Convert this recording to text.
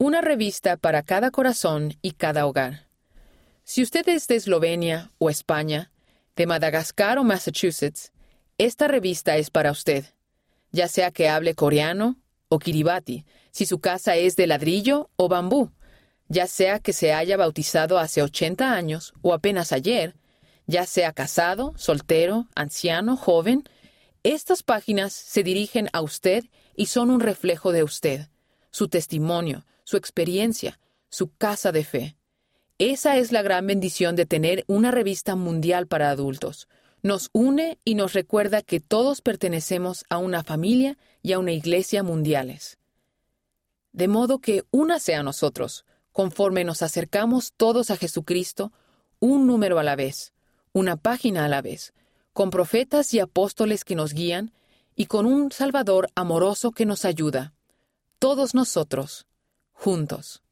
Una revista para cada corazón y cada hogar. Si usted es de Eslovenia o España, de Madagascar o Massachusetts, esta revista es para usted. Ya sea que hable coreano o kiribati, si su casa es de ladrillo o bambú, ya sea que se haya bautizado hace 80 años o apenas ayer, ya sea casado, soltero, anciano, joven, estas páginas se dirigen a usted y son un reflejo de usted, su testimonio, su experiencia, su casa de fe. Esa es la gran bendición de tener una revista mundial para adultos. Nos une y nos recuerda que todos pertenecemos a una familia y a una iglesia mundiales. De modo que únase a nosotros, conforme nos acercamos todos a Jesucristo, un número a la vez, una página a la vez, con profetas y apóstoles que nos guían y con un Salvador amoroso que nos ayuda. Todos nosotros, juntos.